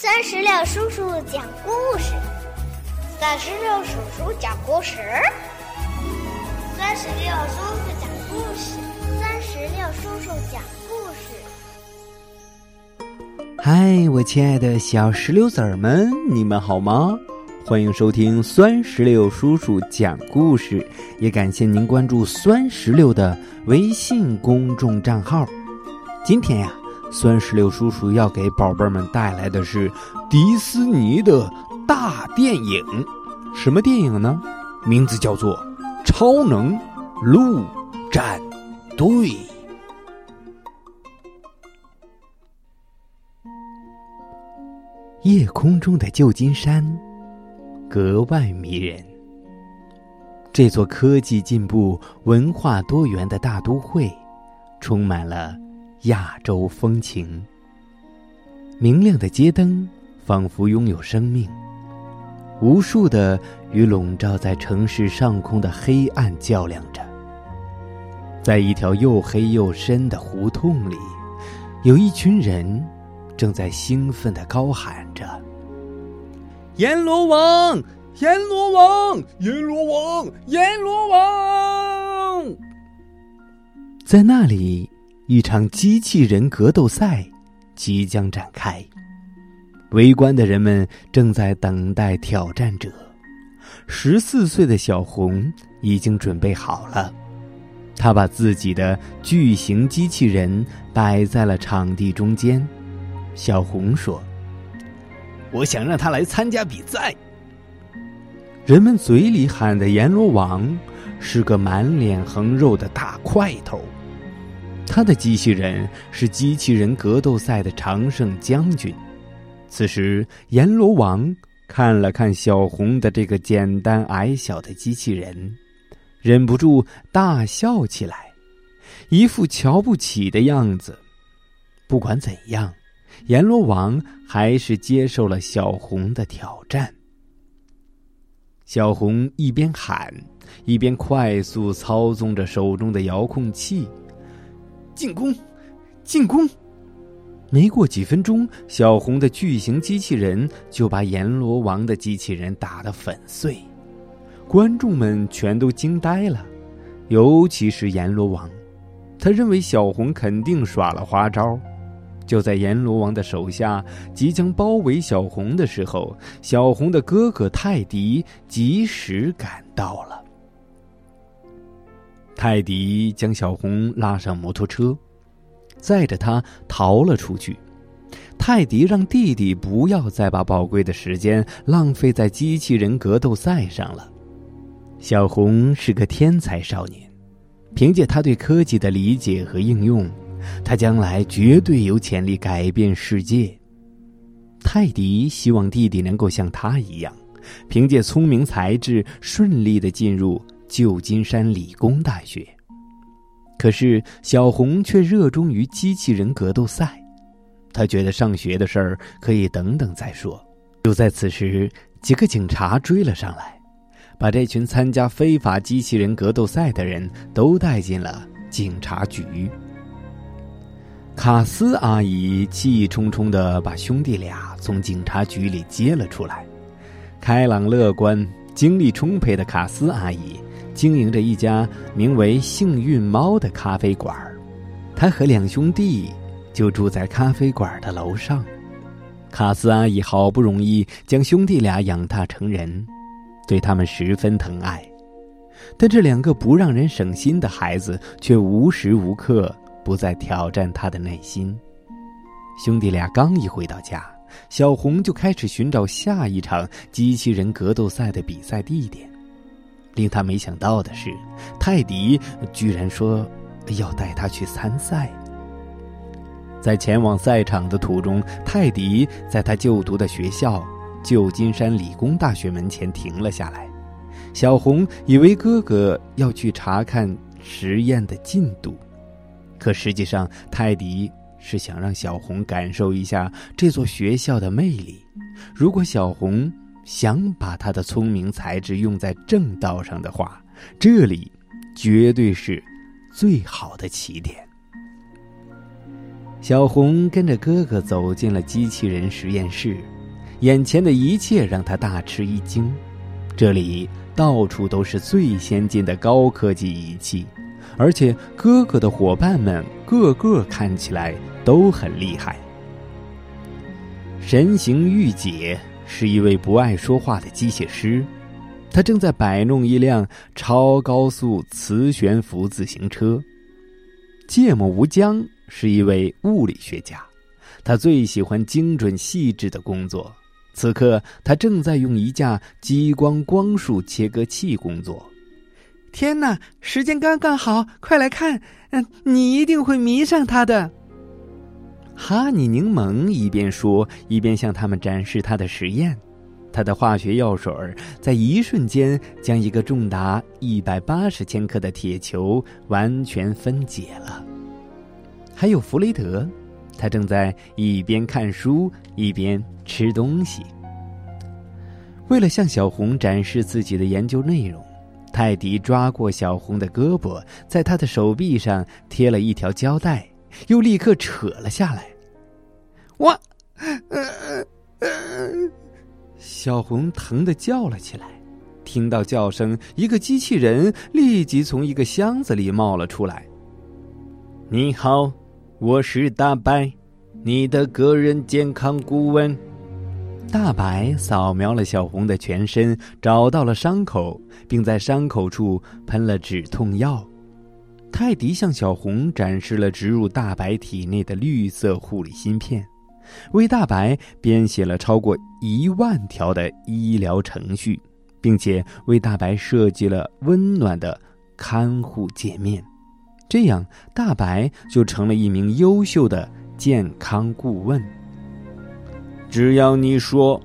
三十六叔叔讲故事，三十六叔叔讲故事，三十六叔叔讲故事，三十六叔叔讲故事。嗨，我亲爱的小石榴籽儿们，你们好吗？欢迎收听酸石榴叔叔讲故事，也感谢您关注酸石榴的微信公众账号。今天呀。酸石榴叔叔要给宝贝们带来的是迪士尼的大电影，什么电影呢？名字叫做《超能陆战队》。夜空中的旧金山格外迷人，这座科技进步、文化多元的大都会，充满了。亚洲风情，明亮的街灯仿佛拥有生命，无数的与笼罩在城市上空的黑暗较量着。在一条又黑又深的胡同里，有一群人正在兴奋的高喊着：“阎罗王，阎罗王，阎罗王，阎罗王！”在那里。一场机器人格斗赛即将展开，围观的人们正在等待挑战者。十四岁的小红已经准备好了，他把自己的巨型机器人摆在了场地中间。小红说：“我想让他来参加比赛。”人们嘴里喊的阎罗王是个满脸横肉的大块头。他的机器人是机器人格斗赛的常胜将军。此时，阎罗王看了看小红的这个简单矮小的机器人，忍不住大笑起来，一副瞧不起的样子。不管怎样，阎罗王还是接受了小红的挑战。小红一边喊，一边快速操纵着手中的遥控器。进攻！进攻！没过几分钟，小红的巨型机器人就把阎罗王的机器人打得粉碎。观众们全都惊呆了，尤其是阎罗王，他认为小红肯定耍了花招。就在阎罗王的手下即将包围小红的时候，小红的哥哥泰迪及时赶到了。泰迪将小红拉上摩托车，载着她逃了出去。泰迪让弟弟不要再把宝贵的时间浪费在机器人格斗赛上了。小红是个天才少年，凭借他对科技的理解和应用，他将来绝对有潜力改变世界。泰迪希望弟弟能够像他一样，凭借聪明才智顺利的进入。旧金山理工大学。可是小红却热衷于机器人格斗赛，他觉得上学的事儿可以等等再说。就在此时，几个警察追了上来，把这群参加非法机器人格斗赛的人都带进了警察局。卡斯阿姨气冲冲的把兄弟俩从警察局里接了出来。开朗乐观、精力充沛的卡斯阿姨。经营着一家名为“幸运猫”的咖啡馆他和两兄弟就住在咖啡馆的楼上。卡斯阿姨好不容易将兄弟俩养大成人，对他们十分疼爱，但这两个不让人省心的孩子却无时无刻不在挑战他的内心。兄弟俩刚一回到家，小红就开始寻找下一场机器人格斗赛的比赛地点。令他没想到的是，泰迪居然说要带他去参赛。在前往赛场的途中，泰迪在他就读的学校——旧金山理工大学门前停了下来。小红以为哥哥要去查看实验的进度，可实际上，泰迪是想让小红感受一下这座学校的魅力。如果小红……想把他的聪明才智用在正道上的话，这里绝对是最好的起点。小红跟着哥哥走进了机器人实验室，眼前的一切让他大吃一惊。这里到处都是最先进的高科技仪器，而且哥哥的伙伴们个个看起来都很厉害。神行玉姐是一位不爱说话的机械师，他正在摆弄一辆超高速磁悬浮自行车。芥末无疆是一位物理学家，他最喜欢精准细致的工作。此刻，他正在用一架激光光束切割器工作。天哪，时间刚刚好，快来看！嗯，你一定会迷上它的。哈尼柠檬一边说，一边向他们展示他的实验。他的化学药水在一瞬间将一个重达一百八十千克的铁球完全分解了。还有弗雷德，他正在一边看书一边吃东西。为了向小红展示自己的研究内容，泰迪抓过小红的胳膊，在他的手臂上贴了一条胶带，又立刻扯了下来。我，小红疼的叫了起来。听到叫声，一个机器人立即从一个箱子里冒了出来。你好，我是大白，你的个人健康顾问。大白扫描了小红的全身，找到了伤口，并在伤口处喷了止痛药。泰迪向小红展示了植入大白体内的绿色护理芯片，为大白编写了超过一万条的医疗程序，并且为大白设计了温暖的看护界面。这样，大白就成了一名优秀的健康顾问。只要你说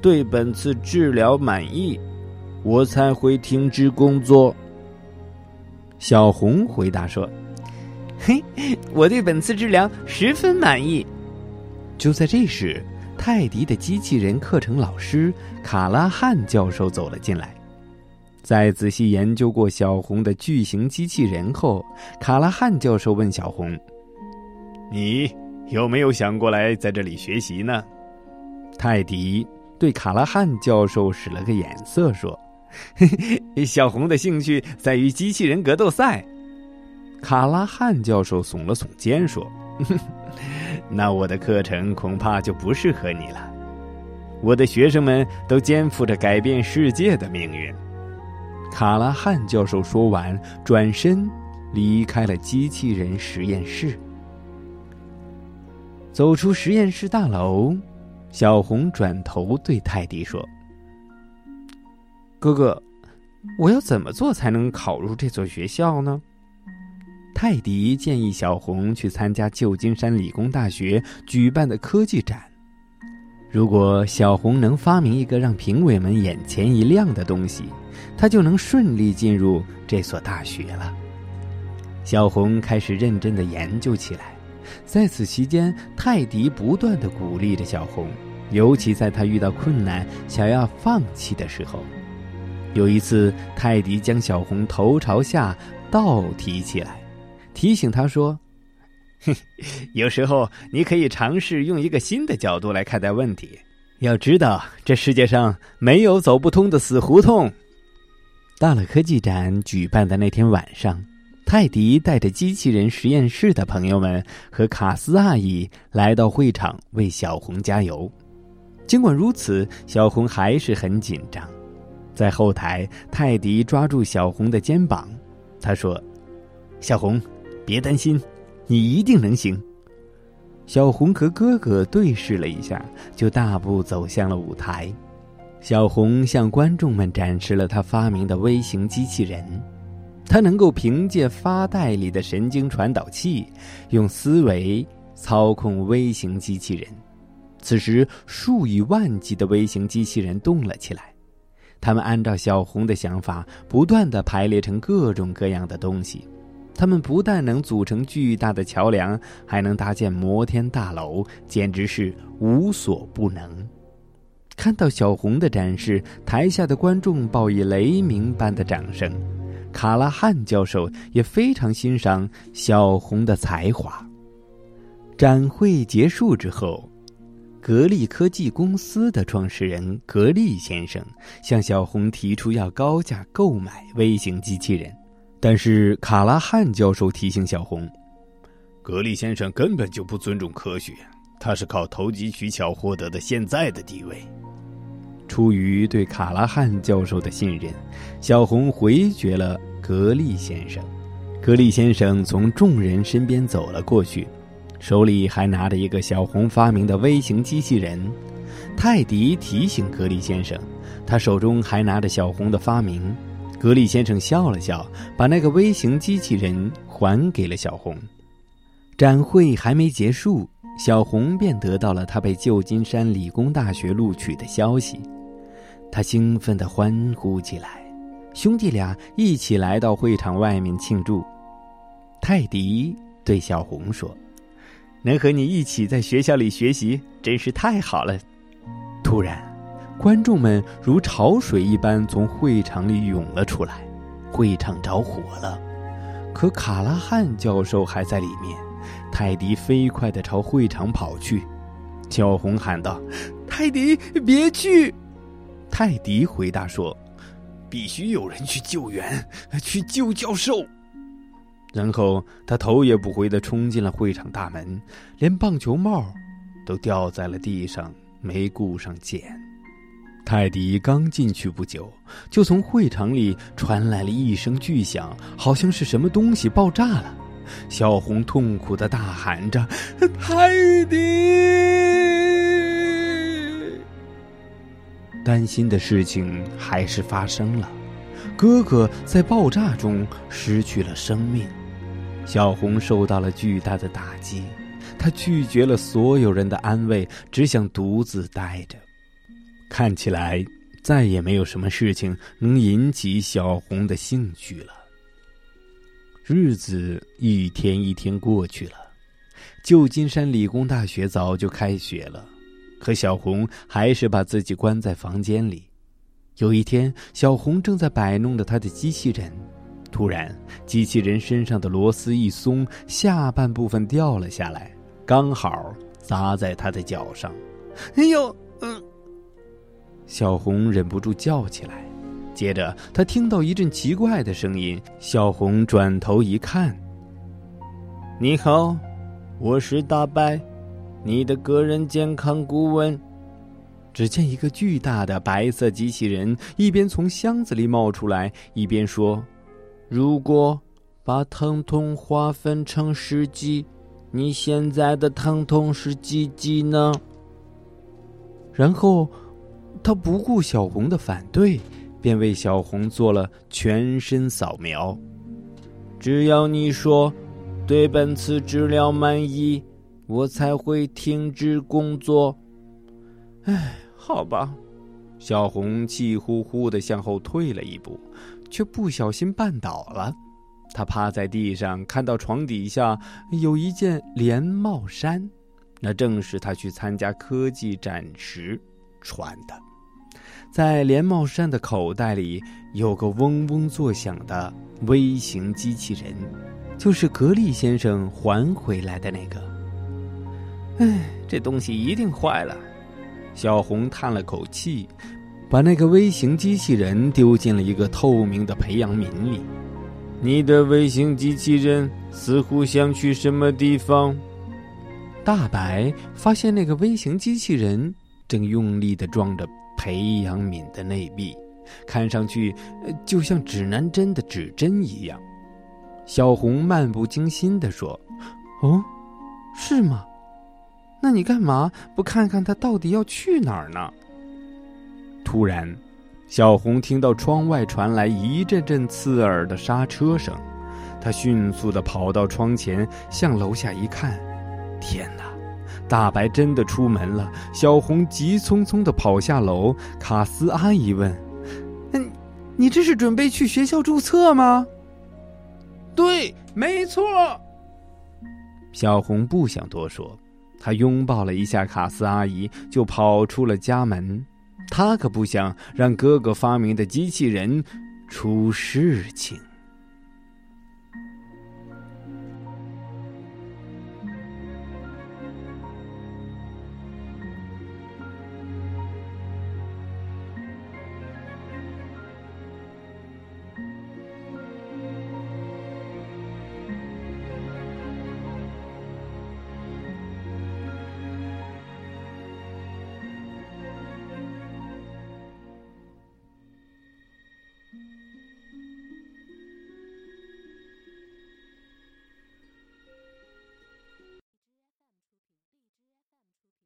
对本次治疗满意，我才会停止工作。小红回答说：“嘿，我对本次治疗十分满意。”就在这时，泰迪的机器人课程老师卡拉汉教授走了进来。在仔细研究过小红的巨型机器人后，卡拉汉教授问小红：“你有没有想过来在这里学习呢？”泰迪对卡拉汉教授使了个眼色，说：“ 小红的兴趣在于机器人格斗赛。”卡拉汉教授耸了耸肩，说：“ 那我的课程恐怕就不适合你了。我的学生们都肩负着改变世界的命运。”卡拉汉教授说完，转身离开了机器人实验室。走出实验室大楼。小红转头对泰迪说：“哥哥，我要怎么做才能考入这所学校呢？”泰迪建议小红去参加旧金山理工大学举办的科技展。如果小红能发明一个让评委们眼前一亮的东西，她就能顺利进入这所大学了。小红开始认真的研究起来。在此期间，泰迪不断的鼓励着小红，尤其在他遇到困难想要放弃的时候。有一次，泰迪将小红头朝下倒提起来，提醒他说：“哼，有时候你可以尝试用一个新的角度来看待问题。要知道，这世界上没有走不通的死胡同。”到了科技展举办的那天晚上。泰迪带着机器人实验室的朋友们和卡斯阿姨来到会场为小红加油。尽管如此，小红还是很紧张。在后台，泰迪抓住小红的肩膀，他说：“小红，别担心，你一定能行。”小红和哥哥对视了一下，就大步走向了舞台。小红向观众们展示了他发明的微型机器人。他能够凭借发带里的神经传导器，用思维操控微型机器人。此时，数以万计的微型机器人动了起来，他们按照小红的想法，不断的排列成各种各样的东西。他们不但能组成巨大的桥梁，还能搭建摩天大楼，简直是无所不能。看到小红的展示，台下的观众报以雷鸣般的掌声。卡拉汉教授也非常欣赏小红的才华。展会结束之后，格力科技公司的创始人格力先生向小红提出要高价购买微型机器人，但是卡拉汉教授提醒小红，格力先生根本就不尊重科学，他是靠投机取巧获得的现在的地位。出于对卡拉汉教授的信任，小红回绝了格力先生。格力先生从众人身边走了过去，手里还拿着一个小红发明的微型机器人。泰迪提醒格力先生，他手中还拿着小红的发明。格力先生笑了笑，把那个微型机器人还给了小红。展会还没结束，小红便得到了他被旧金山理工大学录取的消息。他兴奋地欢呼起来，兄弟俩一起来到会场外面庆祝。泰迪对小红说：“能和你一起在学校里学习，真是太好了。”突然，观众们如潮水一般从会场里涌了出来，会场着火了。可卡拉汉教授还在里面。泰迪飞快地朝会场跑去，小红喊道：“泰迪，别去！”泰迪回答说：“必须有人去救援，去救教授。”然后他头也不回的冲进了会场大门，连棒球帽都掉在了地上，没顾上捡。泰迪刚进去不久，就从会场里传来了一声巨响，好像是什么东西爆炸了。小红痛苦的大喊着：“泰迪！”担心的事情还是发生了，哥哥在爆炸中失去了生命，小红受到了巨大的打击，她拒绝了所有人的安慰，只想独自待着。看起来再也没有什么事情能引起小红的兴趣了。日子一天一天过去了，旧金山理工大学早就开学了。可小红还是把自己关在房间里。有一天，小红正在摆弄着她的机器人，突然，机器人身上的螺丝一松，下半部分掉了下来，刚好砸在他的脚上。哎呦！嗯，小红忍不住叫起来。接着，她听到一阵奇怪的声音。小红转头一看：“你好，我是大白。”你的个人健康顾问。只见一个巨大的白色机器人一边从箱子里冒出来，一边说：“如果把疼痛划分成十级，你现在的疼痛是几级呢？”然后，他不顾小红的反对，便为小红做了全身扫描。只要你说对本次治疗满意。我才会停止工作。唉，好吧，小红气呼呼的向后退了一步，却不小心绊倒了。他趴在地上，看到床底下有一件连帽衫，那正是他去参加科技展时穿的。在连帽衫的口袋里有个嗡嗡作响的微型机器人，就是格力先生还回来的那个。唉，这东西一定坏了。小红叹了口气，把那个微型机器人丢进了一个透明的培养皿里。你的微型机器人似乎想去什么地方？大白发现那个微型机器人正用力的撞着培养皿的内壁，看上去就像指南针的指针一样。小红漫不经心的说：“哦，是吗？”那你干嘛不看看他到底要去哪儿呢？突然，小红听到窗外传来一阵阵刺耳的刹车声，她迅速的跑到窗前，向楼下一看，天哪！大白真的出门了。小红急匆匆的跑下楼，卡斯阿姨问：“嗯，你这是准备去学校注册吗？”“对，没错。”小红不想多说。她拥抱了一下卡斯阿姨，就跑出了家门。他可不想让哥哥发明的机器人出事情。